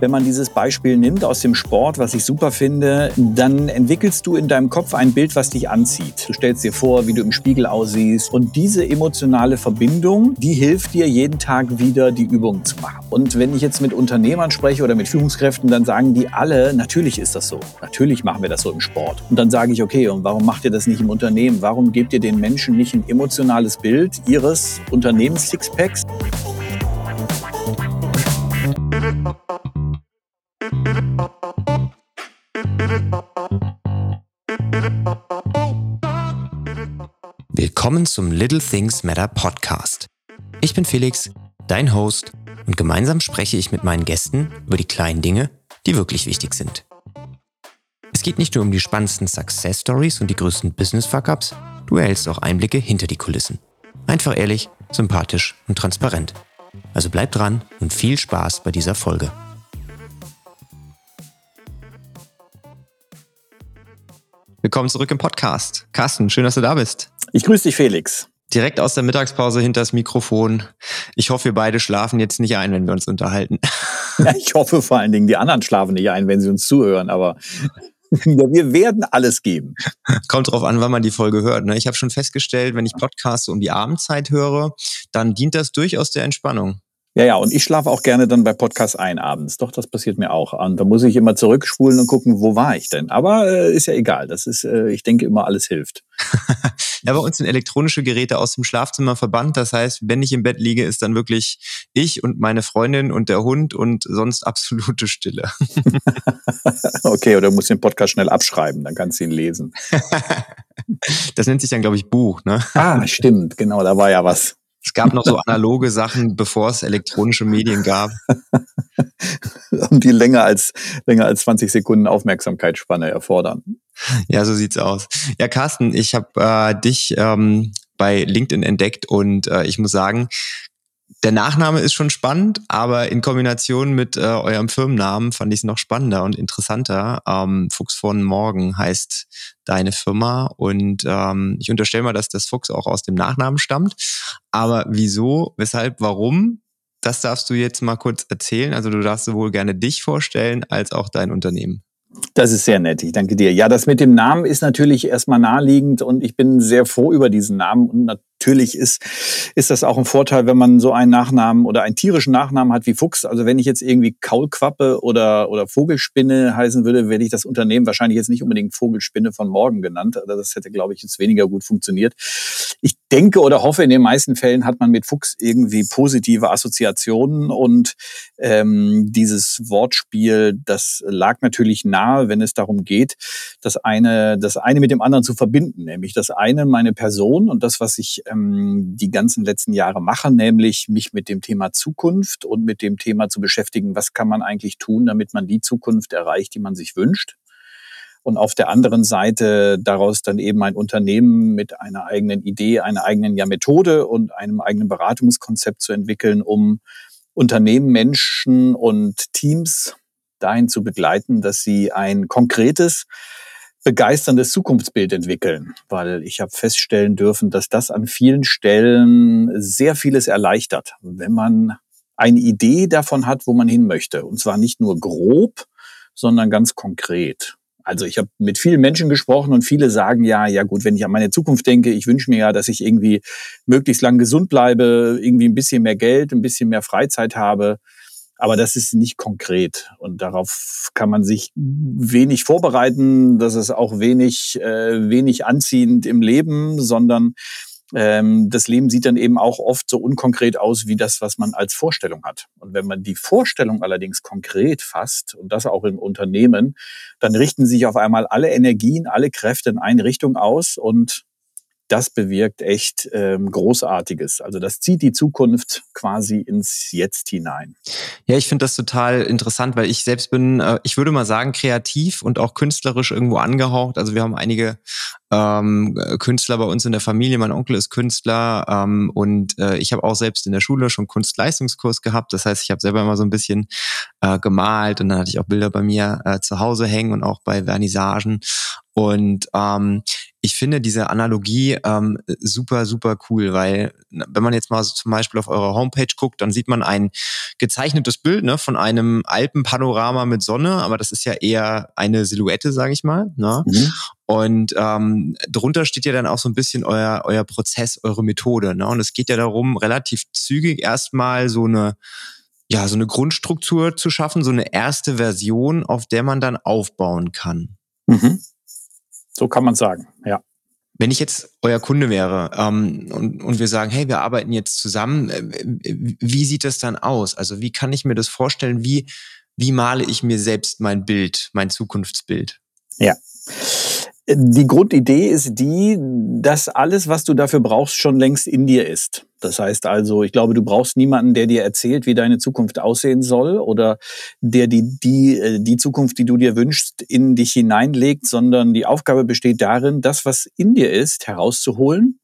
Wenn man dieses Beispiel nimmt aus dem Sport, was ich super finde, dann entwickelst du in deinem Kopf ein Bild, was dich anzieht. Du stellst dir vor, wie du im Spiegel aussiehst. Und diese emotionale Verbindung, die hilft dir jeden Tag wieder, die Übungen zu machen. Und wenn ich jetzt mit Unternehmern spreche oder mit Führungskräften, dann sagen die alle, natürlich ist das so. Natürlich machen wir das so im Sport. Und dann sage ich, okay, und warum macht ihr das nicht im Unternehmen? Warum gebt ihr den Menschen nicht ein emotionales Bild ihres Unternehmens-Sixpacks? Willkommen zum Little Things Matter Podcast. Ich bin Felix, dein Host, und gemeinsam spreche ich mit meinen Gästen über die kleinen Dinge, die wirklich wichtig sind. Es geht nicht nur um die spannendsten Success Stories und die größten Business Fuck-ups, du erhältst auch Einblicke hinter die Kulissen. Einfach ehrlich, sympathisch und transparent. Also bleib dran und viel Spaß bei dieser Folge. Willkommen zurück im Podcast. Carsten, schön, dass du da bist. Ich grüße dich, Felix. Direkt aus der Mittagspause hinter das Mikrofon. Ich hoffe, wir beide schlafen jetzt nicht ein, wenn wir uns unterhalten. Ja, ich hoffe vor allen Dingen, die anderen schlafen nicht ein, wenn sie uns zuhören, aber wir werden alles geben. Kommt drauf an, wann man die Folge hört. Ne? Ich habe schon festgestellt, wenn ich Podcasts um die Abendzeit höre, dann dient das durchaus der Entspannung. Ja, ja, und ich schlafe auch gerne dann bei Podcasts ein abends. Doch, das passiert mir auch. Und da muss ich immer zurückspulen und gucken, wo war ich denn? Aber äh, ist ja egal. Das ist, äh, ich denke immer, alles hilft. ja, bei uns sind elektronische Geräte aus dem Schlafzimmer verbannt. Das heißt, wenn ich im Bett liege, ist dann wirklich ich und meine Freundin und der Hund und sonst absolute Stille. okay, oder du musst den Podcast schnell abschreiben, dann kannst du ihn lesen. das nennt sich dann, glaube ich, Buch, ne? Ah, stimmt, genau, da war ja was. Es gab noch so analoge Sachen, bevor es elektronische Medien gab. Und die länger als, länger als 20 Sekunden Aufmerksamkeitsspanne erfordern. Ja, so sieht's aus. Ja, Carsten, ich habe äh, dich ähm, bei LinkedIn entdeckt und äh, ich muss sagen, der Nachname ist schon spannend, aber in Kombination mit äh, eurem Firmennamen fand ich es noch spannender und interessanter. Ähm, Fuchs von Morgen heißt deine Firma und ähm, ich unterstelle mal, dass das Fuchs auch aus dem Nachnamen stammt. Aber wieso, weshalb, warum? Das darfst du jetzt mal kurz erzählen. Also du darfst sowohl gerne dich vorstellen als auch dein Unternehmen. Das ist sehr nett, ich danke dir. Ja, das mit dem Namen ist natürlich erstmal naheliegend und ich bin sehr froh über diesen Namen und natürlich ist, ist das auch ein Vorteil, wenn man so einen Nachnamen oder einen tierischen Nachnamen hat wie Fuchs. Also wenn ich jetzt irgendwie Kaulquappe oder, oder Vogelspinne heißen würde, werde ich das Unternehmen wahrscheinlich jetzt nicht unbedingt Vogelspinne von morgen genannt. Also das hätte, glaube ich, jetzt weniger gut funktioniert. Ich denke oder hoffe, in den meisten Fällen hat man mit Fuchs irgendwie positive Assoziationen und ähm, dieses Wortspiel, das lag natürlich nahe, wenn es darum geht, das eine, das eine mit dem anderen zu verbinden, nämlich das eine meine Person und das, was ich ähm, die ganzen letzten Jahre mache, nämlich mich mit dem Thema Zukunft und mit dem Thema zu beschäftigen, was kann man eigentlich tun, damit man die Zukunft erreicht, die man sich wünscht. Und auf der anderen Seite daraus dann eben ein Unternehmen mit einer eigenen Idee, einer eigenen ja, Methode und einem eigenen Beratungskonzept zu entwickeln, um Unternehmen, Menschen und Teams dahin zu begleiten, dass sie ein konkretes, begeisterndes Zukunftsbild entwickeln, weil ich habe feststellen dürfen, dass das an vielen Stellen sehr vieles erleichtert, wenn man eine Idee davon hat, wo man hin möchte. Und zwar nicht nur grob, sondern ganz konkret. Also ich habe mit vielen Menschen gesprochen und viele sagen ja, ja gut, wenn ich an meine Zukunft denke, ich wünsche mir ja, dass ich irgendwie möglichst lang gesund bleibe, irgendwie ein bisschen mehr Geld, ein bisschen mehr Freizeit habe. Aber das ist nicht konkret und darauf kann man sich wenig vorbereiten. Das ist auch wenig, äh, wenig anziehend im Leben, sondern ähm, das Leben sieht dann eben auch oft so unkonkret aus wie das, was man als Vorstellung hat. Und wenn man die Vorstellung allerdings konkret fasst, und das auch im Unternehmen, dann richten sich auf einmal alle Energien, alle Kräfte in eine Richtung aus und das bewirkt echt ähm, Großartiges. Also das zieht die Zukunft quasi ins Jetzt hinein. Ja, ich finde das total interessant, weil ich selbst bin, äh, ich würde mal sagen, kreativ und auch künstlerisch irgendwo angehaucht. Also wir haben einige ähm, Künstler bei uns in der Familie. Mein Onkel ist Künstler ähm, und äh, ich habe auch selbst in der Schule schon Kunstleistungskurs gehabt. Das heißt, ich habe selber immer so ein bisschen äh, gemalt und dann hatte ich auch Bilder bei mir äh, zu Hause hängen und auch bei Vernissagen. Und ähm, ich finde diese Analogie ähm, super, super cool, weil wenn man jetzt mal so zum Beispiel auf eure Homepage guckt, dann sieht man ein gezeichnetes Bild ne, von einem Alpenpanorama mit Sonne, aber das ist ja eher eine Silhouette, sage ich mal. Ne? Mhm. Und ähm, drunter steht ja dann auch so ein bisschen euer, euer Prozess, eure Methode. Ne? Und es geht ja darum, relativ zügig erstmal so eine ja, so eine Grundstruktur zu schaffen, so eine erste Version, auf der man dann aufbauen kann. Mhm. So kann man sagen, ja. Wenn ich jetzt euer Kunde wäre ähm, und, und wir sagen, hey, wir arbeiten jetzt zusammen, äh, wie sieht das dann aus? Also wie kann ich mir das vorstellen? Wie, wie male ich mir selbst mein Bild, mein Zukunftsbild? Ja. Die Grundidee ist die, dass alles, was du dafür brauchst, schon längst in dir ist. Das heißt also, ich glaube, du brauchst niemanden, der dir erzählt, wie deine Zukunft aussehen soll oder der die, die, äh, die Zukunft, die du dir wünschst, in dich hineinlegt, sondern die Aufgabe besteht darin, das, was in dir ist, herauszuholen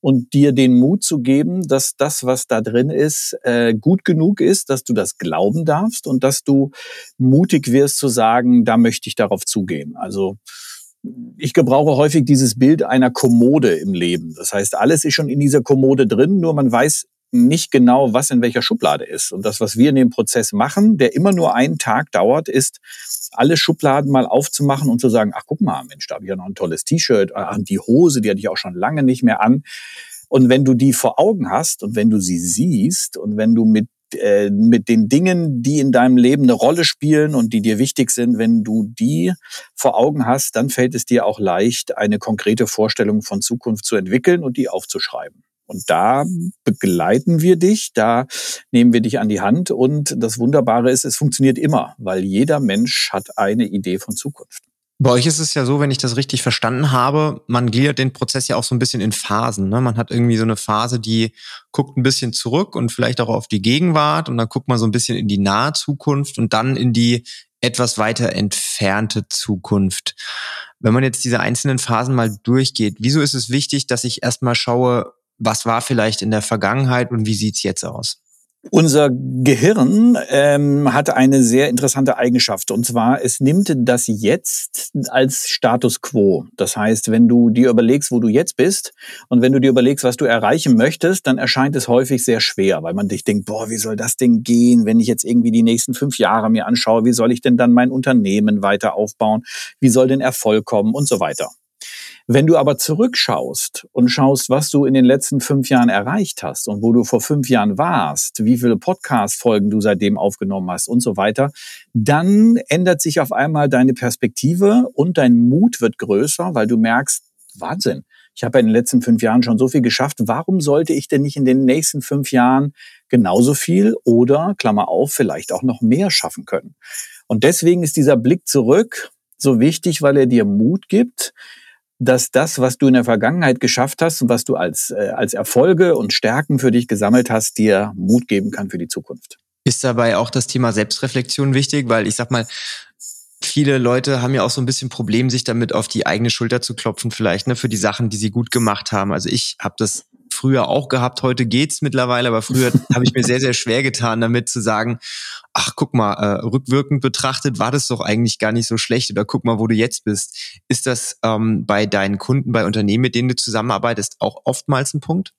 und dir den Mut zu geben, dass das, was da drin ist, äh, gut genug ist, dass du das glauben darfst und dass du mutig wirst zu sagen, da möchte ich darauf zugehen. Also ich gebrauche häufig dieses Bild einer Kommode im Leben. Das heißt, alles ist schon in dieser Kommode drin, nur man weiß nicht genau, was in welcher Schublade ist. Und das, was wir in dem Prozess machen, der immer nur einen Tag dauert, ist, alle Schubladen mal aufzumachen und zu sagen, ach guck mal, Mensch, da habe ich ja noch ein tolles T-Shirt, ah, die Hose, die hatte ich auch schon lange nicht mehr an. Und wenn du die vor Augen hast und wenn du sie siehst und wenn du mit äh, mit den Dingen, die in deinem Leben eine Rolle spielen und die dir wichtig sind, wenn du die vor Augen hast, dann fällt es dir auch leicht, eine konkrete Vorstellung von Zukunft zu entwickeln und die aufzuschreiben. Und da begleiten wir dich, da nehmen wir dich an die Hand und das Wunderbare ist, es funktioniert immer, weil jeder Mensch hat eine Idee von Zukunft. Bei euch ist es ja so, wenn ich das richtig verstanden habe, man gliedert den Prozess ja auch so ein bisschen in Phasen. Ne? Man hat irgendwie so eine Phase, die guckt ein bisschen zurück und vielleicht auch auf die Gegenwart und dann guckt man so ein bisschen in die nahe Zukunft und dann in die etwas weiter entfernte Zukunft. Wenn man jetzt diese einzelnen Phasen mal durchgeht, wieso ist es wichtig, dass ich erstmal schaue, was war vielleicht in der Vergangenheit und wie sieht's jetzt aus? Unser Gehirn ähm, hat eine sehr interessante Eigenschaft und zwar es nimmt das Jetzt als Status quo. Das heißt, wenn du dir überlegst, wo du jetzt bist und wenn du dir überlegst, was du erreichen möchtest, dann erscheint es häufig sehr schwer, weil man dich denkt, boah, wie soll das denn gehen, wenn ich jetzt irgendwie die nächsten fünf Jahre mir anschaue, wie soll ich denn dann mein Unternehmen weiter aufbauen, wie soll denn Erfolg kommen und so weiter. Wenn du aber zurückschaust und schaust, was du in den letzten fünf Jahren erreicht hast und wo du vor fünf Jahren warst, wie viele Podcast-Folgen du seitdem aufgenommen hast und so weiter, dann ändert sich auf einmal deine Perspektive und dein Mut wird größer, weil du merkst, Wahnsinn. Ich habe in den letzten fünf Jahren schon so viel geschafft. Warum sollte ich denn nicht in den nächsten fünf Jahren genauso viel oder, Klammer auf, vielleicht auch noch mehr schaffen können? Und deswegen ist dieser Blick zurück so wichtig, weil er dir Mut gibt, dass das, was du in der Vergangenheit geschafft hast und was du als, äh, als Erfolge und Stärken für dich gesammelt hast, dir Mut geben kann für die Zukunft. Ist dabei auch das Thema Selbstreflexion wichtig? Weil ich sag mal, viele Leute haben ja auch so ein bisschen Problem, sich damit auf die eigene Schulter zu klopfen, vielleicht, ne, für die Sachen, die sie gut gemacht haben. Also ich habe das früher auch gehabt, heute geht's mittlerweile, aber früher habe ich mir sehr, sehr schwer getan, damit zu sagen, ach, guck mal, äh, rückwirkend betrachtet war das doch eigentlich gar nicht so schlecht oder guck mal, wo du jetzt bist. Ist das ähm, bei deinen Kunden, bei Unternehmen, mit denen du zusammenarbeitest, auch oftmals ein Punkt?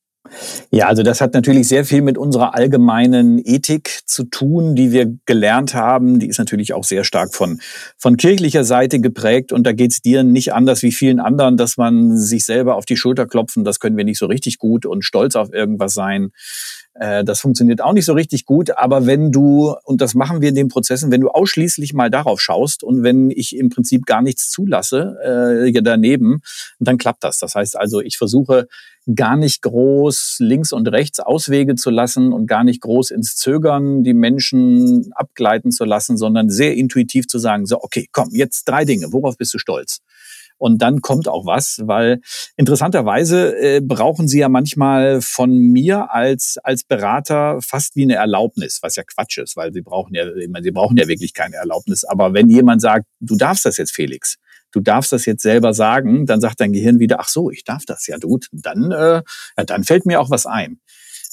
Ja, also das hat natürlich sehr viel mit unserer allgemeinen Ethik zu tun, die wir gelernt haben. Die ist natürlich auch sehr stark von, von kirchlicher Seite geprägt. Und da geht es dir nicht anders wie vielen anderen, dass man sich selber auf die Schulter klopfen, das können wir nicht so richtig gut und stolz auf irgendwas sein. Äh, das funktioniert auch nicht so richtig gut. Aber wenn du, und das machen wir in den Prozessen, wenn du ausschließlich mal darauf schaust und wenn ich im Prinzip gar nichts zulasse äh, daneben, dann klappt das. Das heißt also, ich versuche gar nicht groß links und rechts Auswege zu lassen und gar nicht groß ins Zögern die Menschen abgleiten zu lassen, sondern sehr intuitiv zu sagen, so, okay, komm, jetzt drei Dinge, worauf bist du stolz? Und dann kommt auch was, weil interessanterweise äh, brauchen sie ja manchmal von mir als, als Berater fast wie eine Erlaubnis, was ja Quatsch ist, weil sie brauchen ja, sie brauchen ja wirklich keine Erlaubnis. Aber wenn jemand sagt, du darfst das jetzt, Felix, du darfst das jetzt selber sagen, dann sagt dein Gehirn wieder, ach so, ich darf das ja, gut, dann, äh, ja, dann fällt mir auch was ein.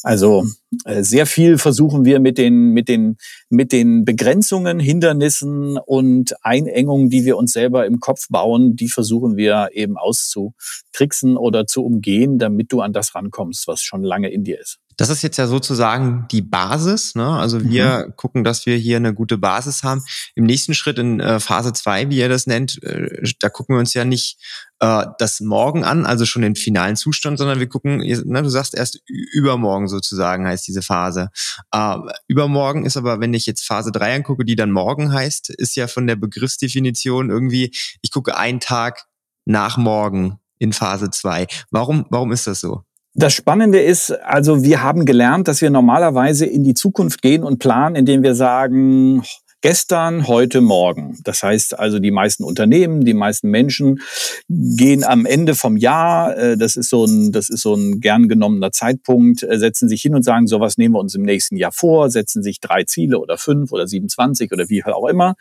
Also äh, sehr viel versuchen wir mit den, mit, den, mit den Begrenzungen, Hindernissen und Einengungen, die wir uns selber im Kopf bauen, die versuchen wir eben auszutricksen oder zu umgehen, damit du an das rankommst, was schon lange in dir ist. Das ist jetzt ja sozusagen die Basis. Ne? Also wir mhm. gucken, dass wir hier eine gute Basis haben. Im nächsten Schritt in äh, Phase zwei, wie ihr das nennt, äh, da gucken wir uns ja nicht äh, das Morgen an, also schon den finalen Zustand, sondern wir gucken, ne, du sagst erst übermorgen sozusagen heißt diese Phase. Äh, übermorgen ist aber, wenn ich jetzt Phase drei angucke, die dann morgen heißt, ist ja von der Begriffsdefinition irgendwie, ich gucke einen Tag nach morgen in Phase zwei. Warum, warum ist das so? Das Spannende ist, also wir haben gelernt, dass wir normalerweise in die Zukunft gehen und planen, indem wir sagen, gestern, heute, morgen. Das heißt also, die meisten Unternehmen, die meisten Menschen gehen am Ende vom Jahr, äh, das ist so ein, das ist so ein gern genommener Zeitpunkt, äh, setzen sich hin und sagen, so was nehmen wir uns im nächsten Jahr vor, setzen sich drei Ziele oder fünf oder 27 oder wie auch immer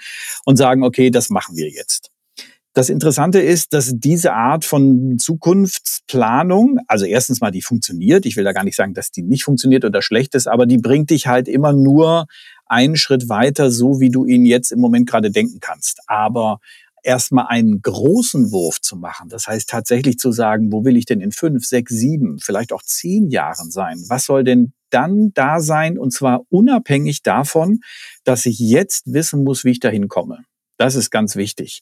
und sagen, okay, das machen wir jetzt. Das Interessante ist, dass diese Art von Zukunftsplanung, also erstens mal die funktioniert, ich will da gar nicht sagen, dass die nicht funktioniert oder schlecht ist, aber die bringt dich halt immer nur einen Schritt weiter, so wie du ihn jetzt im Moment gerade denken kannst. Aber erstmal einen großen Wurf zu machen, das heißt tatsächlich zu sagen, wo will ich denn in fünf, sechs, sieben, vielleicht auch zehn Jahren sein? Was soll denn dann da sein? Und zwar unabhängig davon, dass ich jetzt wissen muss, wie ich dahin komme. Das ist ganz wichtig.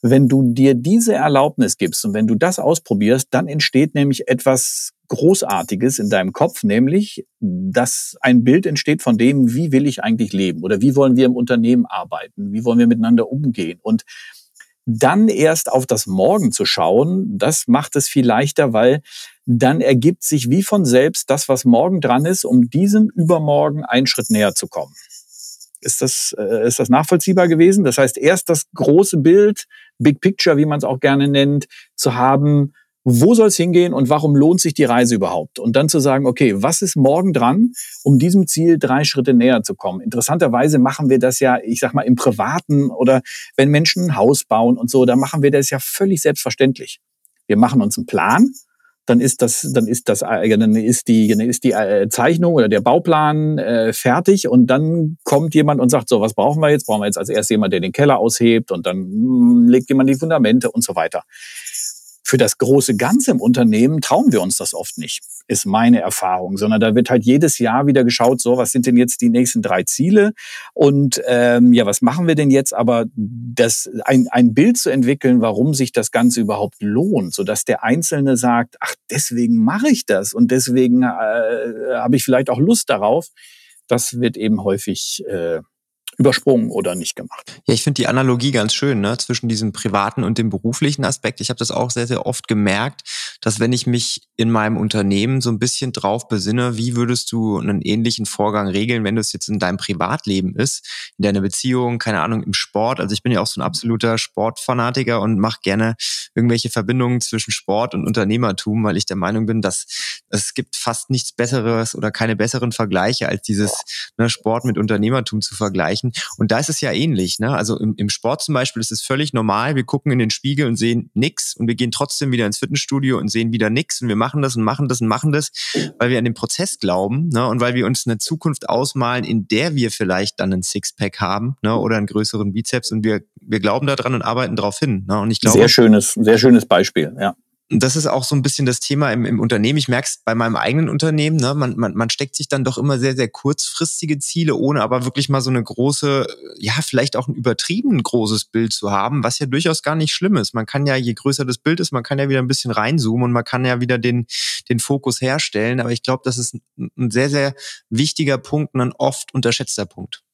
Wenn du dir diese Erlaubnis gibst und wenn du das ausprobierst, dann entsteht nämlich etwas Großartiges in deinem Kopf, nämlich, dass ein Bild entsteht von dem, wie will ich eigentlich leben oder wie wollen wir im Unternehmen arbeiten, wie wollen wir miteinander umgehen. Und dann erst auf das Morgen zu schauen, das macht es viel leichter, weil dann ergibt sich wie von selbst das, was morgen dran ist, um diesem Übermorgen einen Schritt näher zu kommen. Ist das, äh, ist das nachvollziehbar gewesen? Das heißt, erst das große Bild, Big Picture, wie man es auch gerne nennt, zu haben, wo soll es hingehen und warum lohnt sich die Reise überhaupt? Und dann zu sagen, okay, was ist morgen dran, um diesem Ziel drei Schritte näher zu kommen? Interessanterweise machen wir das ja, ich sag mal, im Privaten oder wenn Menschen ein Haus bauen und so, da machen wir das ja völlig selbstverständlich. Wir machen uns einen Plan dann ist das, dann ist das, äh, dann ist die, dann ist die äh, Zeichnung oder der Bauplan äh, fertig und dann kommt jemand und sagt, so, was brauchen wir jetzt? Brauchen wir jetzt als erstes jemand, der den Keller aushebt und dann mh, hm, legt jemand die Fundamente und so weiter. Für das große Ganze im Unternehmen trauen wir uns das oft nicht, ist meine Erfahrung, sondern da wird halt jedes Jahr wieder geschaut, so, was sind denn jetzt die nächsten drei Ziele und ähm, ja, was machen wir denn jetzt? Aber das, ein, ein Bild zu entwickeln, warum sich das Ganze überhaupt lohnt, sodass der Einzelne sagt, ach, deswegen mache ich das und deswegen äh, habe ich vielleicht auch Lust darauf, das wird eben häufig äh, übersprungen oder nicht gemacht. Ja, ich finde die Analogie ganz schön ne, zwischen diesem privaten und dem beruflichen Aspekt. Ich habe das auch sehr, sehr oft gemerkt, dass wenn ich mich in meinem Unternehmen so ein bisschen drauf besinne, wie würdest du einen ähnlichen Vorgang regeln, wenn es jetzt in deinem Privatleben ist, in deiner Beziehung, keine Ahnung, im Sport. Also ich bin ja auch so ein absoluter Sportfanatiker und mache gerne irgendwelche Verbindungen zwischen Sport und Unternehmertum, weil ich der Meinung bin, dass es gibt fast nichts Besseres oder keine besseren Vergleiche, als dieses ne, Sport mit Unternehmertum zu vergleichen. Und da ist es ja ähnlich. Ne? Also im, im Sport zum Beispiel ist es völlig normal. Wir gucken in den Spiegel und sehen nix und wir gehen trotzdem wieder ins Fitnessstudio und sehen wieder nix und wir machen das und machen das und machen das, weil wir an den Prozess glauben ne? und weil wir uns eine Zukunft ausmalen, in der wir vielleicht dann ein Sixpack haben ne? oder einen größeren Bizeps und wir, wir glauben daran und arbeiten darauf hin. Ne? Und ich glaube, sehr schönes, sehr schönes Beispiel, ja. Das ist auch so ein bisschen das Thema im, im Unternehmen. Ich merke es bei meinem eigenen Unternehmen. Ne? Man, man, man steckt sich dann doch immer sehr, sehr kurzfristige Ziele, ohne aber wirklich mal so eine große, ja, vielleicht auch ein übertrieben großes Bild zu haben, was ja durchaus gar nicht schlimm ist. Man kann ja, je größer das Bild ist, man kann ja wieder ein bisschen reinzoomen und man kann ja wieder den, den Fokus herstellen. Aber ich glaube, das ist ein sehr, sehr wichtiger Punkt und ein oft unterschätzter Punkt.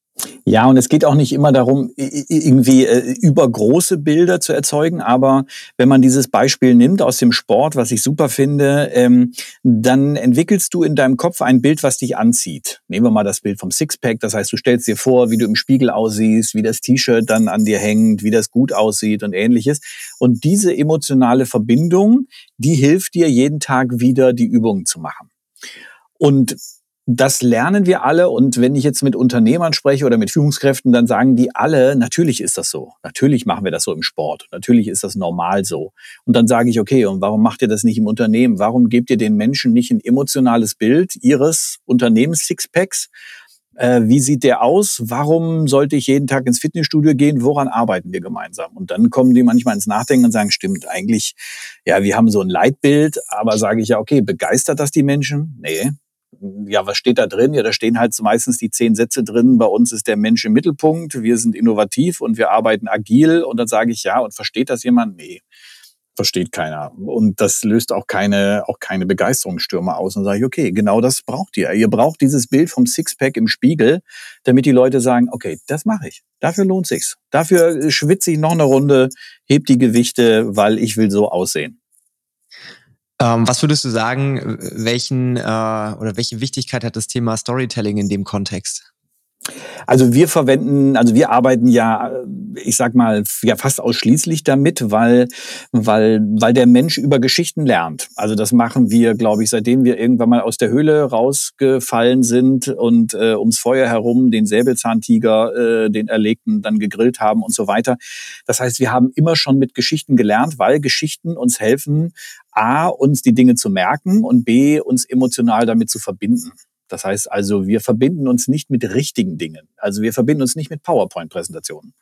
Ja, und es geht auch nicht immer darum, irgendwie äh, übergroße Bilder zu erzeugen, aber wenn man dieses Beispiel nimmt aus dem Sport, was ich super finde, ähm, dann entwickelst du in deinem Kopf ein Bild, was dich anzieht. Nehmen wir mal das Bild vom Sixpack, das heißt, du stellst dir vor, wie du im Spiegel aussiehst, wie das T-Shirt dann an dir hängt, wie das gut aussieht und ähnliches. Und diese emotionale Verbindung, die hilft dir jeden Tag wieder, die Übungen zu machen. Und das lernen wir alle. Und wenn ich jetzt mit Unternehmern spreche oder mit Führungskräften, dann sagen die alle, natürlich ist das so. Natürlich machen wir das so im Sport. Natürlich ist das normal so. Und dann sage ich, okay, und warum macht ihr das nicht im Unternehmen? Warum gebt ihr den Menschen nicht ein emotionales Bild ihres Unternehmens Sixpacks? Äh, wie sieht der aus? Warum sollte ich jeden Tag ins Fitnessstudio gehen? Woran arbeiten wir gemeinsam? Und dann kommen die manchmal ins Nachdenken und sagen, stimmt, eigentlich, ja, wir haben so ein Leitbild, aber sage ich ja, okay, begeistert das die Menschen? Nee, ja, was steht da drin? Ja, da stehen halt meistens die zehn Sätze drin. Bei uns ist der Mensch im Mittelpunkt. Wir sind innovativ und wir arbeiten agil. Und dann sage ich ja. Und versteht das jemand? Nee, versteht keiner. Und das löst auch keine, auch keine Begeisterungsstürme aus. Und sage ich, okay, genau das braucht ihr. Ihr braucht dieses Bild vom Sixpack im Spiegel, damit die Leute sagen, okay, das mache ich. Dafür lohnt sich's. Dafür schwitze ich noch eine Runde, heb die Gewichte, weil ich will so aussehen. Ähm, was würdest du sagen, welchen äh, oder welche Wichtigkeit hat das Thema Storytelling in dem Kontext? Also wir verwenden, also wir arbeiten ja, ich sag mal, ja fast ausschließlich damit, weil, weil, weil der Mensch über Geschichten lernt. Also das machen wir, glaube ich, seitdem wir irgendwann mal aus der Höhle rausgefallen sind und äh, ums Feuer herum den Säbelzahntiger, äh, den Erlegten dann gegrillt haben und so weiter. Das heißt, wir haben immer schon mit Geschichten gelernt, weil Geschichten uns helfen, A, uns die Dinge zu merken und B, uns emotional damit zu verbinden. Das heißt also, wir verbinden uns nicht mit richtigen Dingen. Also wir verbinden uns nicht mit PowerPoint-Präsentationen.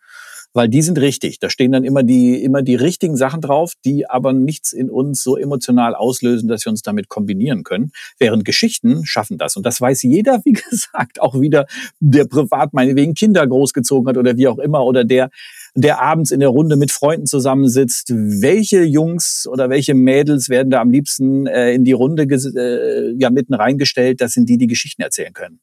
Weil die sind richtig. Da stehen dann immer die, immer die richtigen Sachen drauf, die aber nichts in uns so emotional auslösen, dass wir uns damit kombinieren können. Während Geschichten schaffen das. Und das weiß jeder, wie gesagt, auch wieder, der privat meinetwegen Kinder großgezogen hat oder wie auch immer, oder der, der abends in der Runde mit Freunden zusammensitzt. Welche Jungs oder welche Mädels werden da am liebsten äh, in die Runde äh, ja mitten reingestellt? Das sind die, die Geschichten erzählen können.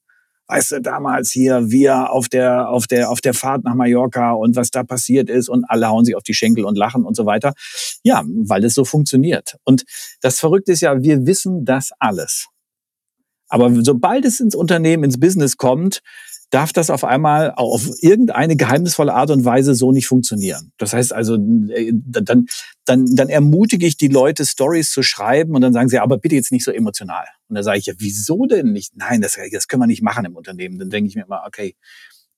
Weißt du, damals hier wir auf der auf der auf der Fahrt nach Mallorca und was da passiert ist und alle hauen sich auf die Schenkel und lachen und so weiter. Ja, weil es so funktioniert. Und das Verrückte ist ja, wir wissen das alles. Aber sobald es ins Unternehmen, ins Business kommt, darf das auf einmal auf irgendeine geheimnisvolle Art und Weise so nicht funktionieren. Das heißt also, äh, dann, dann, dann ermutige ich die Leute, Stories zu schreiben und dann sagen sie, aber bitte jetzt nicht so emotional. Und dann sage ich, ja, wieso denn nicht? Nein, das, das können wir nicht machen im Unternehmen. Dann denke ich mir immer, okay,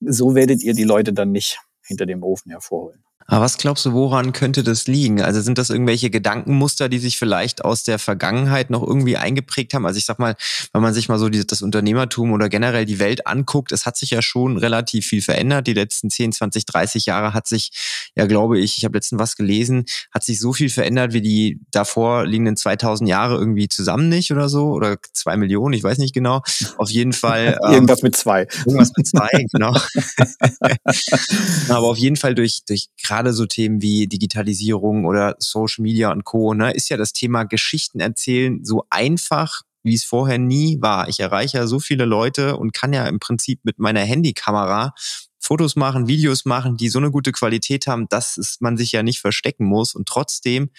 so werdet ihr die Leute dann nicht hinter dem Ofen hervorholen. Aber was glaubst du, woran könnte das liegen? Also sind das irgendwelche Gedankenmuster, die sich vielleicht aus der Vergangenheit noch irgendwie eingeprägt haben? Also ich sag mal, wenn man sich mal so die, das Unternehmertum oder generell die Welt anguckt, es hat sich ja schon relativ viel verändert. Die letzten 10, 20, 30 Jahre hat sich, ja glaube ich, ich habe letztens was gelesen, hat sich so viel verändert wie die davor liegenden 2000 Jahre irgendwie zusammen nicht oder so oder zwei Millionen, ich weiß nicht genau. Auf jeden Fall. Ähm, irgendwas mit zwei. Irgendwas mit zwei, genau. Aber auf jeden Fall durch, durch gerade so Themen wie Digitalisierung oder Social Media und Co. Ne, ist ja das Thema Geschichten erzählen so einfach, wie es vorher nie war. Ich erreiche ja so viele Leute und kann ja im Prinzip mit meiner Handykamera Fotos machen, Videos machen, die so eine gute Qualität haben, dass es, man sich ja nicht verstecken muss. Und trotzdem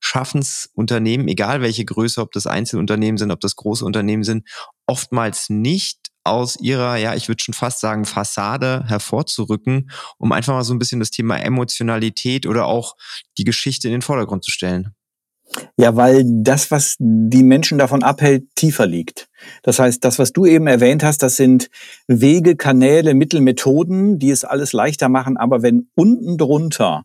schaffen es Unternehmen, egal welche Größe, ob das Einzelunternehmen sind, ob das große Unternehmen sind, oftmals nicht aus ihrer, ja, ich würde schon fast sagen, Fassade hervorzurücken, um einfach mal so ein bisschen das Thema Emotionalität oder auch die Geschichte in den Vordergrund zu stellen? Ja, weil das, was die Menschen davon abhält, tiefer liegt. Das heißt, das, was du eben erwähnt hast, das sind Wege, Kanäle, Mittel, Methoden, die es alles leichter machen. Aber wenn unten drunter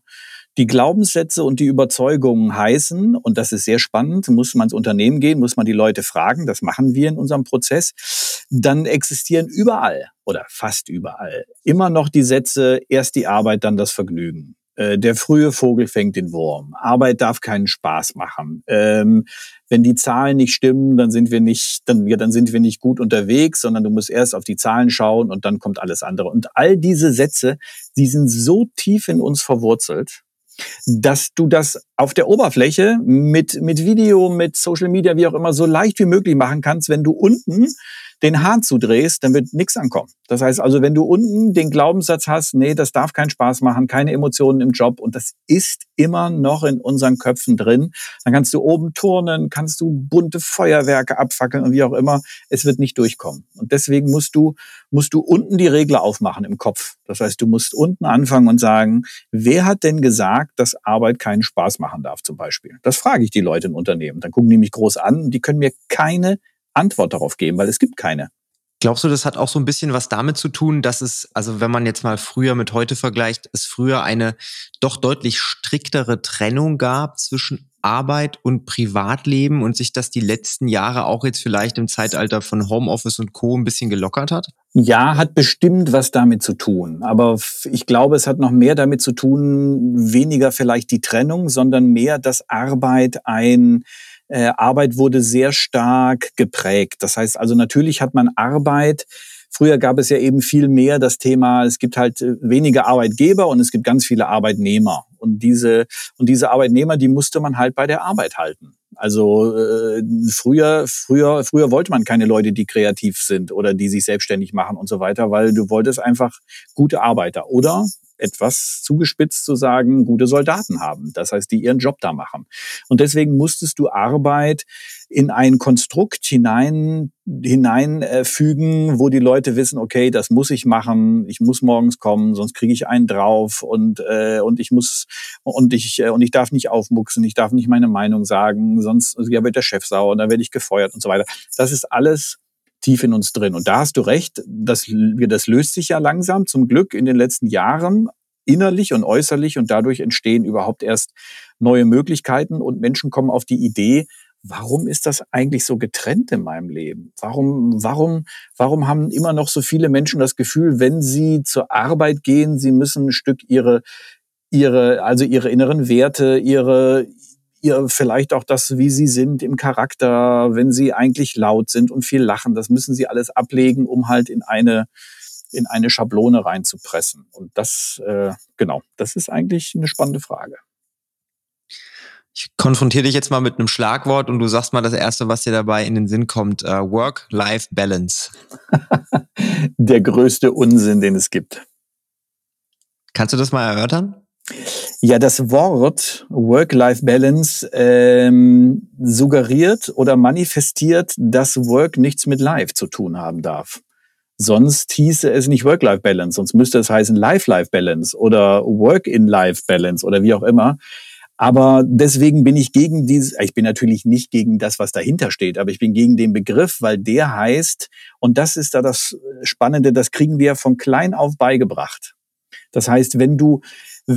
die Glaubenssätze und die Überzeugungen heißen, und das ist sehr spannend, muss man ins Unternehmen gehen, muss man die Leute fragen, das machen wir in unserem Prozess, dann existieren überall oder fast überall immer noch die Sätze, erst die Arbeit, dann das Vergnügen. Äh, der frühe Vogel fängt den Wurm. Arbeit darf keinen Spaß machen. Ähm, wenn die Zahlen nicht stimmen, dann sind wir nicht, dann, ja, dann sind wir nicht gut unterwegs, sondern du musst erst auf die Zahlen schauen und dann kommt alles andere. Und all diese Sätze, die sind so tief in uns verwurzelt, dass du das auf der Oberfläche mit, mit Video, mit Social Media, wie auch immer, so leicht wie möglich machen kannst, wenn du unten den Hahn zudrehst, dann wird nichts ankommen. Das heißt also, wenn du unten den Glaubenssatz hast, nee, das darf keinen Spaß machen, keine Emotionen im Job und das ist immer noch in unseren Köpfen drin, dann kannst du oben turnen, kannst du bunte Feuerwerke abfackeln und wie auch immer, es wird nicht durchkommen. Und deswegen musst du, musst du unten die Regler aufmachen im Kopf. Das heißt, du musst unten anfangen und sagen, wer hat denn gesagt, dass Arbeit keinen Spaß machen darf zum Beispiel? Das frage ich die Leute in Unternehmen. Dann gucken die mich groß an und die können mir keine Antwort darauf geben, weil es gibt keine. Glaubst du, das hat auch so ein bisschen was damit zu tun, dass es, also wenn man jetzt mal früher mit heute vergleicht, es früher eine doch deutlich striktere Trennung gab zwischen Arbeit und Privatleben und sich das die letzten Jahre auch jetzt vielleicht im Zeitalter von Homeoffice und Co. ein bisschen gelockert hat? Ja, hat bestimmt was damit zu tun. Aber ich glaube, es hat noch mehr damit zu tun, weniger vielleicht die Trennung, sondern mehr, dass Arbeit ein äh, Arbeit wurde sehr stark geprägt. Das heißt also, natürlich hat man Arbeit. Früher gab es ja eben viel mehr das Thema, es gibt halt äh, wenige Arbeitgeber und es gibt ganz viele Arbeitnehmer. Und diese, und diese Arbeitnehmer, die musste man halt bei der Arbeit halten. Also äh, früher, früher, früher wollte man keine Leute, die kreativ sind oder die sich selbstständig machen und so weiter, weil du wolltest einfach gute Arbeiter oder etwas zugespitzt zu sagen, gute Soldaten haben. Das heißt, die ihren Job da machen. Und deswegen musstest du Arbeit in ein Konstrukt hinein hineinfügen, wo die Leute wissen, okay, das muss ich machen, ich muss morgens kommen, sonst kriege ich einen drauf und äh, und ich muss und ich äh, und ich darf nicht aufmuchsen, ich darf nicht meine Meinung sagen, sonst ja, wird der Chef sauer und dann werde ich gefeuert und so weiter. Das ist alles tief in uns drin. Und da hast du recht, das, das löst sich ja langsam, zum Glück in den letzten Jahren, innerlich und äußerlich. Und dadurch entstehen überhaupt erst neue Möglichkeiten und Menschen kommen auf die Idee, warum ist das eigentlich so getrennt in meinem Leben? Warum, warum, warum haben immer noch so viele Menschen das Gefühl, wenn sie zur Arbeit gehen, sie müssen ein Stück ihre, ihre, also ihre inneren Werte, ihre, ihr vielleicht auch das, wie sie sind im Charakter, wenn sie eigentlich laut sind und viel lachen. Das müssen sie alles ablegen, um halt in eine in eine Schablone reinzupressen. Und das, äh, genau, das ist eigentlich eine spannende Frage. Ich konfrontiere dich jetzt mal mit einem Schlagwort und du sagst mal das erste, was dir dabei in den Sinn kommt: uh, Work-Life-Balance. Der größte Unsinn, den es gibt. Kannst du das mal erörtern? Ja, das Wort Work-Life-Balance ähm, suggeriert oder manifestiert, dass Work nichts mit Life zu tun haben darf. Sonst hieße es nicht Work-Life-Balance, sonst müsste es heißen Life-Life-Balance oder Work-in-Life-Balance oder wie auch immer. Aber deswegen bin ich gegen dieses, ich bin natürlich nicht gegen das, was dahinter steht, aber ich bin gegen den Begriff, weil der heißt, und das ist da das Spannende, das kriegen wir von klein auf beigebracht. Das heißt, wenn du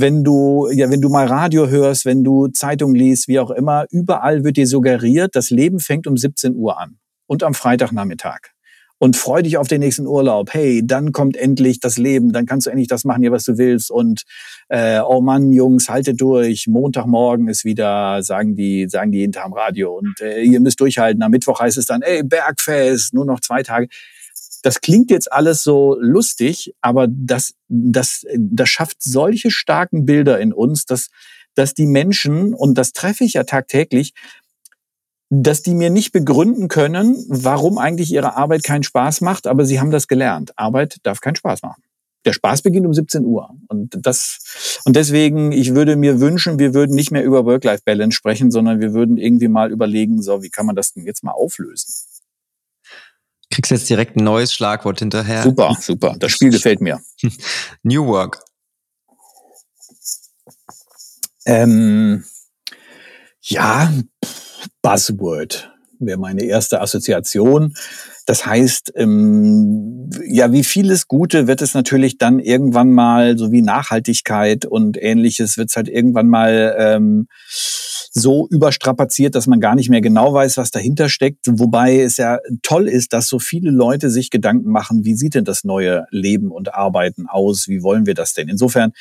wenn du, ja, wenn du mal Radio hörst, wenn du Zeitung liest, wie auch immer, überall wird dir suggeriert, das Leben fängt um 17 Uhr an und am Freitagnachmittag. Und freu dich auf den nächsten Urlaub. Hey, dann kommt endlich das Leben, dann kannst du endlich das machen, was du willst. Und äh, oh Mann, Jungs, haltet durch. Montagmorgen ist wieder, sagen die, sagen die jeden Tag am Radio. Und äh, ihr müsst durchhalten. Am Mittwoch heißt es dann, ey, Bergfest, nur noch zwei Tage. Das klingt jetzt alles so lustig, aber das, das, das schafft solche starken Bilder in uns, dass, dass die Menschen, und das treffe ich ja tagtäglich, dass die mir nicht begründen können, warum eigentlich ihre Arbeit keinen Spaß macht, aber sie haben das gelernt. Arbeit darf keinen Spaß machen. Der Spaß beginnt um 17 Uhr. Und das, und deswegen, ich würde mir wünschen, wir würden nicht mehr über Work-Life-Balance sprechen, sondern wir würden irgendwie mal überlegen, so, wie kann man das denn jetzt mal auflösen? Kriegst jetzt direkt ein neues Schlagwort hinterher. Super, super. Das Spiel gefällt mir. New Work. Ähm, ja, Buzzword wäre meine erste Assoziation. Das heißt, ähm, ja, wie vieles Gute wird es natürlich dann irgendwann mal, so wie Nachhaltigkeit und ähnliches, wird es halt irgendwann mal ähm, so überstrapaziert, dass man gar nicht mehr genau weiß, was dahinter steckt. Wobei es ja toll ist, dass so viele Leute sich Gedanken machen, wie sieht denn das neue Leben und Arbeiten aus? Wie wollen wir das denn? Insofern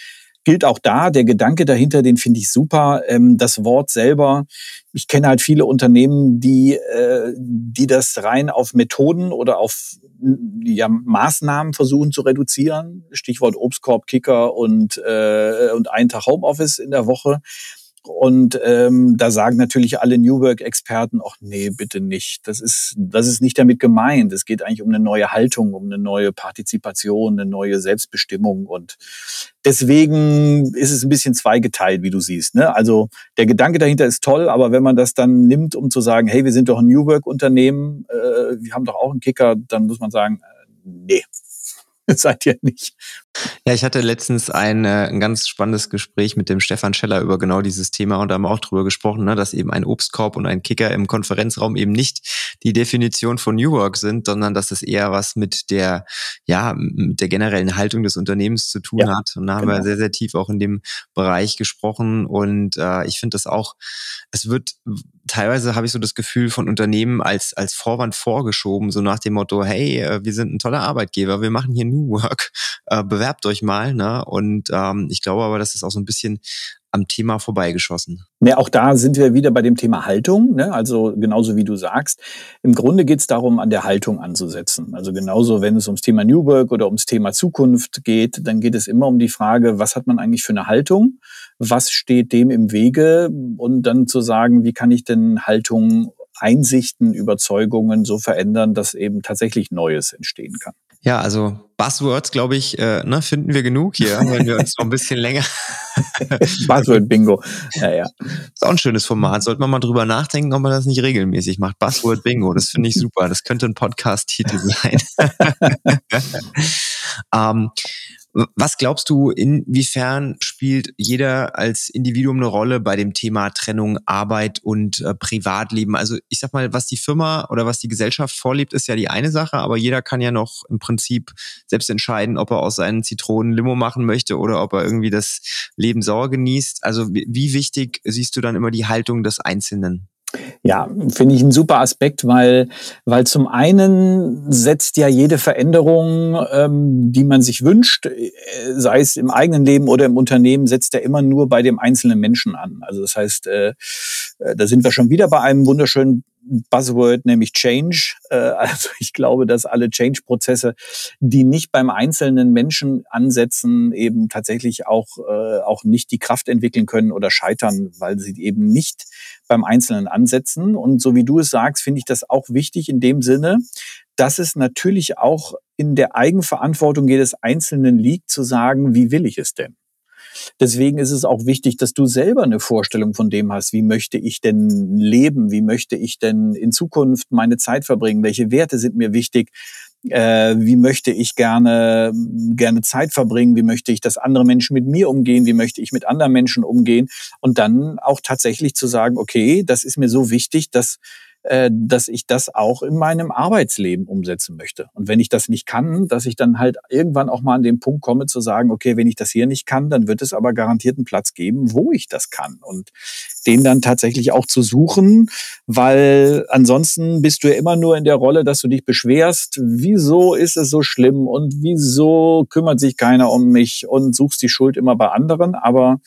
gilt auch da, der Gedanke dahinter, den finde ich super. Ähm, das Wort selber, ich kenne halt viele Unternehmen, die, äh, die das rein auf Methoden oder auf ja, Maßnahmen versuchen zu reduzieren. Stichwort Obstkorb, Kicker und, äh, und einen Tag Homeoffice in der Woche. Und ähm, da sagen natürlich alle New Work-Experten, ach nee, bitte nicht. Das ist, das ist nicht damit gemeint. Es geht eigentlich um eine neue Haltung, um eine neue Partizipation, eine neue Selbstbestimmung. Und deswegen ist es ein bisschen zweigeteilt, wie du siehst. Ne? Also der Gedanke dahinter ist toll, aber wenn man das dann nimmt, um zu sagen, hey, wir sind doch ein New Work-Unternehmen, äh, wir haben doch auch einen Kicker, dann muss man sagen, äh, nee, seid ihr nicht. Ja, ich hatte letztens ein, äh, ein ganz spannendes Gespräch mit dem Stefan Scheller über genau dieses Thema und da haben wir auch drüber gesprochen, ne, dass eben ein Obstkorb und ein Kicker im Konferenzraum eben nicht die Definition von New Work sind, sondern dass es eher was mit der, ja, mit der generellen Haltung des Unternehmens zu tun ja, hat. Und da haben genau. wir sehr, sehr tief auch in dem Bereich gesprochen. Und äh, ich finde das auch, es wird teilweise habe ich so das Gefühl von Unternehmen als, als Vorwand vorgeschoben, so nach dem Motto, hey, äh, wir sind ein toller Arbeitgeber, wir machen hier New Work, äh, bewerbt euch mal. Ne? Und ähm, ich glaube aber, das ist auch so ein bisschen am Thema vorbeigeschossen. Ja, auch da sind wir wieder bei dem Thema Haltung. Ne? Also genauso wie du sagst, im Grunde geht es darum, an der Haltung anzusetzen. Also genauso, wenn es ums Thema New Work oder ums Thema Zukunft geht, dann geht es immer um die Frage, was hat man eigentlich für eine Haltung? Was steht dem im Wege? Und dann zu sagen, wie kann ich denn Haltung Einsichten, Überzeugungen so verändern, dass eben tatsächlich Neues entstehen kann. Ja, also Buzzwords, glaube ich, äh, ne, finden wir genug hier, wenn wir uns noch ein bisschen länger. Buzzword-Bingo. Ja, ja. Ist auch ein schönes Format. Sollte man mal drüber nachdenken, ob man das nicht regelmäßig macht. Buzzword-Bingo, das finde ich super. Das könnte ein Podcast-Titel sein. ähm, was glaubst du, inwiefern spielt jeder als Individuum eine Rolle bei dem Thema Trennung Arbeit und äh, Privatleben? Also ich sag mal, was die Firma oder was die Gesellschaft vorlebt, ist ja die eine Sache, aber jeder kann ja noch im Prinzip selbst entscheiden, ob er aus seinen Zitronen Limo machen möchte oder ob er irgendwie das Leben sauer genießt. Also wie, wie wichtig siehst du dann immer die Haltung des Einzelnen? Ja, finde ich ein super Aspekt, weil, weil zum einen setzt ja jede Veränderung, ähm, die man sich wünscht, äh, sei es im eigenen Leben oder im Unternehmen, setzt ja immer nur bei dem einzelnen Menschen an. Also das heißt, äh, äh da sind wir schon wieder bei einem wunderschönen Buzzword, nämlich Change. Äh, also ich glaube, dass alle Change-Prozesse, die nicht beim einzelnen Menschen ansetzen, eben tatsächlich auch, äh, auch nicht die Kraft entwickeln können oder scheitern, weil sie eben nicht beim Einzelnen ansetzen. Und so wie du es sagst, finde ich das auch wichtig in dem Sinne, dass es natürlich auch in der Eigenverantwortung jedes Einzelnen liegt, zu sagen, wie will ich es denn? Deswegen ist es auch wichtig, dass du selber eine Vorstellung von dem hast, wie möchte ich denn leben, wie möchte ich denn in Zukunft meine Zeit verbringen, welche Werte sind mir wichtig, äh, wie möchte ich gerne, gerne Zeit verbringen, wie möchte ich, dass andere Menschen mit mir umgehen, wie möchte ich mit anderen Menschen umgehen? Und dann auch tatsächlich zu sagen, okay, das ist mir so wichtig, dass dass ich das auch in meinem Arbeitsleben umsetzen möchte. Und wenn ich das nicht kann, dass ich dann halt irgendwann auch mal an den Punkt komme zu sagen, okay, wenn ich das hier nicht kann, dann wird es aber garantiert einen Platz geben, wo ich das kann. Und den dann tatsächlich auch zu suchen, weil ansonsten bist du ja immer nur in der Rolle, dass du dich beschwerst, wieso ist es so schlimm und wieso kümmert sich keiner um mich und suchst die Schuld immer bei anderen, aber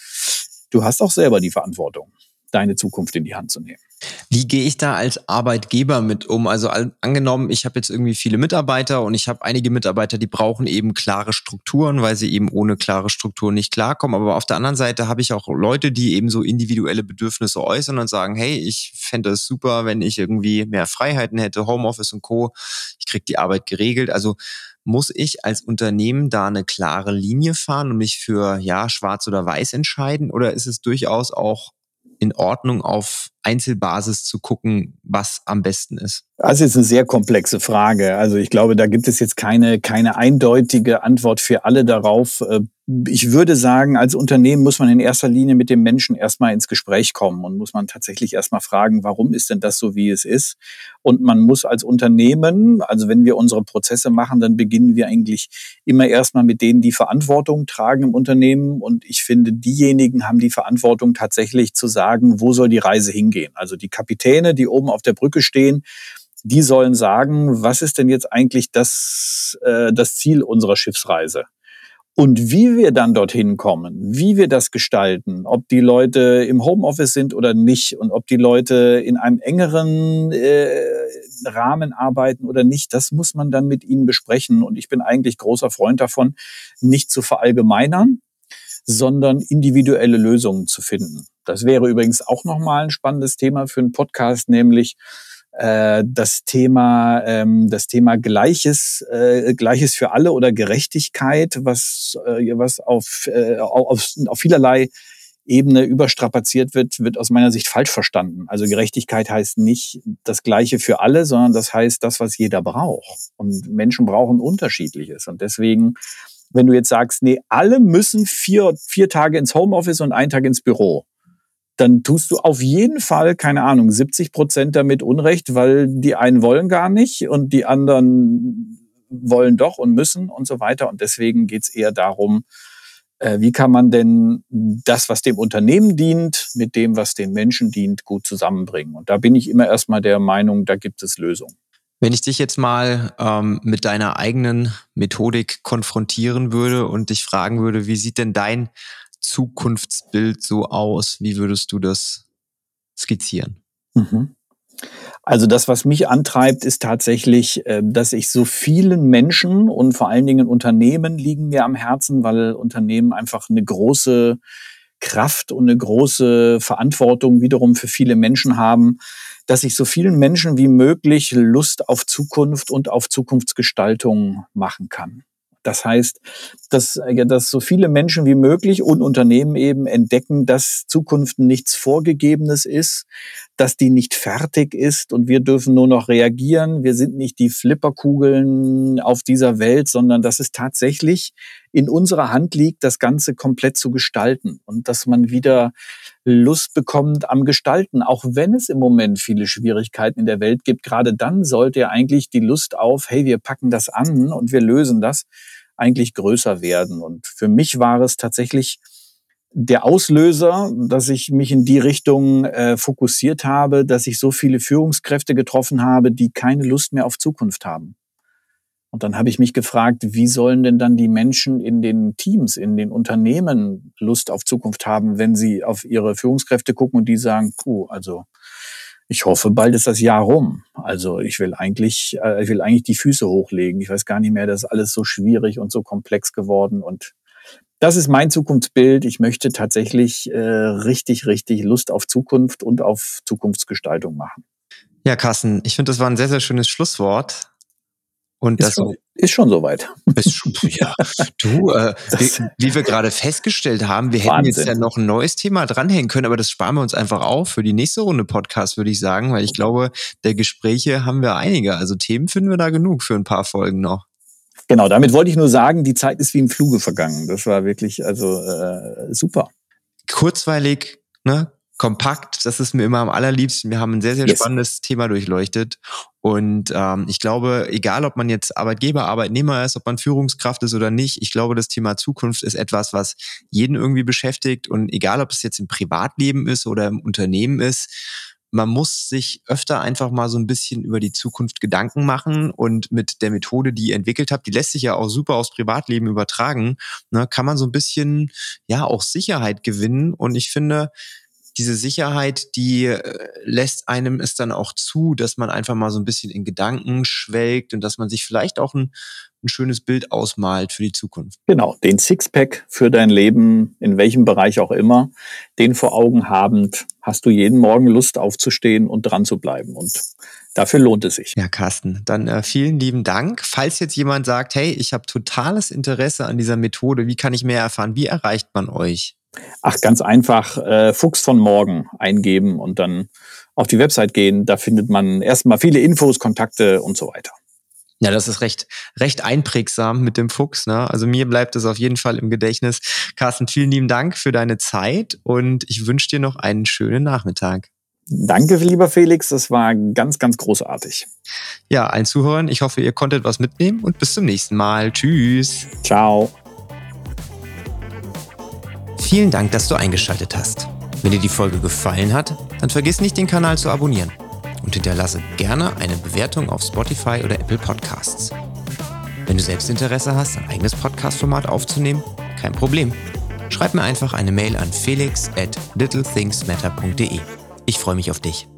du hast auch selber die Verantwortung, deine Zukunft in die Hand zu nehmen. Wie gehe ich da als Arbeitgeber mit um? Also angenommen, ich habe jetzt irgendwie viele Mitarbeiter und ich habe einige Mitarbeiter, die brauchen eben klare Strukturen, weil sie eben ohne klare Strukturen nicht klarkommen. Aber auf der anderen Seite habe ich auch Leute, die eben so individuelle Bedürfnisse äußern und sagen, hey, ich fände es super, wenn ich irgendwie mehr Freiheiten hätte, Homeoffice und Co. Ich kriege die Arbeit geregelt. Also muss ich als Unternehmen da eine klare Linie fahren und mich für ja schwarz oder weiß entscheiden? Oder ist es durchaus auch in Ordnung, auf Einzelbasis zu gucken, was am besten ist? Das ist eine sehr komplexe Frage. Also ich glaube, da gibt es jetzt keine, keine eindeutige Antwort für alle darauf. Äh, ich würde sagen, als Unternehmen muss man in erster Linie mit dem Menschen erstmal ins Gespräch kommen und muss man tatsächlich erstmal fragen, warum ist denn das so, wie es ist? Und man muss als Unternehmen, also wenn wir unsere Prozesse machen, dann beginnen wir eigentlich immer erstmal mit denen, die Verantwortung tragen im Unternehmen. Und ich finde, diejenigen haben die Verantwortung tatsächlich zu sagen, wo soll die Reise hingehen? Also die Kapitäne, die oben auf der Brücke stehen, die sollen sagen, was ist denn jetzt eigentlich das, äh, das Ziel unserer Schiffsreise? Und wie wir dann dorthin kommen, wie wir das gestalten, ob die Leute im Homeoffice sind oder nicht und ob die Leute in einem engeren äh, Rahmen arbeiten oder nicht, das muss man dann mit ihnen besprechen. Und ich bin eigentlich großer Freund davon, nicht zu verallgemeinern, sondern individuelle Lösungen zu finden. Das wäre übrigens auch nochmal ein spannendes Thema für einen Podcast, nämlich äh, das Thema, ähm, das Thema Gleiches, äh, Gleiches für alle oder Gerechtigkeit, was, äh, was auf, äh, auf, auf vielerlei Ebene überstrapaziert wird, wird aus meiner Sicht falsch verstanden. Also Gerechtigkeit heißt nicht das Gleiche für alle, sondern das heißt das, was jeder braucht. Und Menschen brauchen unterschiedliches. Und deswegen, wenn du jetzt sagst, nee, alle müssen vier, vier Tage ins Homeoffice und einen Tag ins Büro, dann tust du auf jeden Fall, keine Ahnung, 70 Prozent damit Unrecht, weil die einen wollen gar nicht und die anderen wollen doch und müssen und so weiter. Und deswegen geht es eher darum, äh, wie kann man denn das, was dem Unternehmen dient, mit dem, was den Menschen dient, gut zusammenbringen. Und da bin ich immer erstmal der Meinung, da gibt es Lösungen. Wenn ich dich jetzt mal ähm, mit deiner eigenen Methodik konfrontieren würde und dich fragen würde, wie sieht denn dein Zukunftsbild so aus? Wie würdest du das skizzieren? Mhm. Also das, was mich antreibt, ist tatsächlich, äh, dass ich so vielen Menschen und vor allen Dingen Unternehmen liegen mir am Herzen, weil Unternehmen einfach eine große Kraft und eine große Verantwortung wiederum für viele Menschen haben, dass ich so vielen Menschen wie möglich Lust auf Zukunft und auf Zukunftsgestaltung machen kann. Das heißt, dass, dass so viele Menschen wie möglich und Unternehmen eben entdecken, dass Zukunft nichts Vorgegebenes ist, dass die nicht fertig ist und wir dürfen nur noch reagieren. Wir sind nicht die Flipperkugeln auf dieser Welt, sondern dass es tatsächlich in unserer Hand liegt, das Ganze komplett zu gestalten und dass man wieder Lust bekommt am Gestalten, auch wenn es im Moment viele Schwierigkeiten in der Welt gibt. Gerade dann sollte ja eigentlich die Lust auf, hey, wir packen das an und wir lösen das, eigentlich größer werden. Und für mich war es tatsächlich der Auslöser, dass ich mich in die Richtung äh, fokussiert habe, dass ich so viele Führungskräfte getroffen habe, die keine Lust mehr auf Zukunft haben. Und dann habe ich mich gefragt, wie sollen denn dann die Menschen in den Teams, in den Unternehmen Lust auf Zukunft haben, wenn sie auf ihre Führungskräfte gucken und die sagen, puh, also ich hoffe, bald ist das Jahr rum. Also ich will eigentlich, äh, ich will eigentlich die Füße hochlegen. Ich weiß gar nicht mehr, das ist alles so schwierig und so komplex geworden. Und das ist mein Zukunftsbild. Ich möchte tatsächlich äh, richtig, richtig Lust auf Zukunft und auf Zukunftsgestaltung machen. Ja, Carsten, ich finde, das war ein sehr, sehr schönes Schlusswort. Und ist das schon, ist schon soweit. Ist ja. Du, äh, wie, wie, wir gerade festgestellt haben, wir Wahnsinn. hätten jetzt ja noch ein neues Thema dranhängen können, aber das sparen wir uns einfach auf für die nächste Runde Podcast, würde ich sagen, weil ich glaube, der Gespräche haben wir einige. Also Themen finden wir da genug für ein paar Folgen noch. Genau, damit wollte ich nur sagen, die Zeit ist wie im Fluge vergangen. Das war wirklich also äh, super. Kurzweilig, ne? Kompakt, das ist mir immer am allerliebsten. Wir haben ein sehr, sehr yes. spannendes Thema durchleuchtet. Und ähm, ich glaube, egal ob man jetzt Arbeitgeber, Arbeitnehmer ist, ob man Führungskraft ist oder nicht, ich glaube, das Thema Zukunft ist etwas, was jeden irgendwie beschäftigt. Und egal, ob es jetzt im Privatleben ist oder im Unternehmen ist, man muss sich öfter einfach mal so ein bisschen über die Zukunft Gedanken machen und mit der Methode, die ihr entwickelt habt, die lässt sich ja auch super aufs Privatleben übertragen, ne, kann man so ein bisschen, ja, auch Sicherheit gewinnen. Und ich finde, diese Sicherheit, die äh, lässt einem es dann auch zu, dass man einfach mal so ein bisschen in Gedanken schwelgt und dass man sich vielleicht auch ein, ein schönes Bild ausmalt für die Zukunft. Genau, den Sixpack für dein Leben, in welchem Bereich auch immer, den vor Augen habend, hast du jeden Morgen Lust aufzustehen und dran zu bleiben. Und Dafür lohnt es sich. Ja, Carsten, dann äh, vielen lieben Dank. Falls jetzt jemand sagt, hey, ich habe totales Interesse an dieser Methode, wie kann ich mehr erfahren? Wie erreicht man euch? Ach, ganz einfach äh, Fuchs von morgen eingeben und dann auf die Website gehen. Da findet man erstmal viele Infos, Kontakte und so weiter. Ja, das ist recht, recht einprägsam mit dem Fuchs. Ne? Also mir bleibt es auf jeden Fall im Gedächtnis. Carsten, vielen lieben Dank für deine Zeit und ich wünsche dir noch einen schönen Nachmittag. Danke, lieber Felix. Das war ganz, ganz großartig. Ja, allen Zuhörern, ich hoffe, ihr konntet was mitnehmen und bis zum nächsten Mal. Tschüss. Ciao. Vielen Dank, dass du eingeschaltet hast. Wenn dir die Folge gefallen hat, dann vergiss nicht, den Kanal zu abonnieren und hinterlasse gerne eine Bewertung auf Spotify oder Apple Podcasts. Wenn du selbst Interesse hast, ein eigenes Podcast-Format aufzunehmen, kein Problem. Schreib mir einfach eine Mail an felix at littlethingsmatter.de. Ich freue mich auf dich.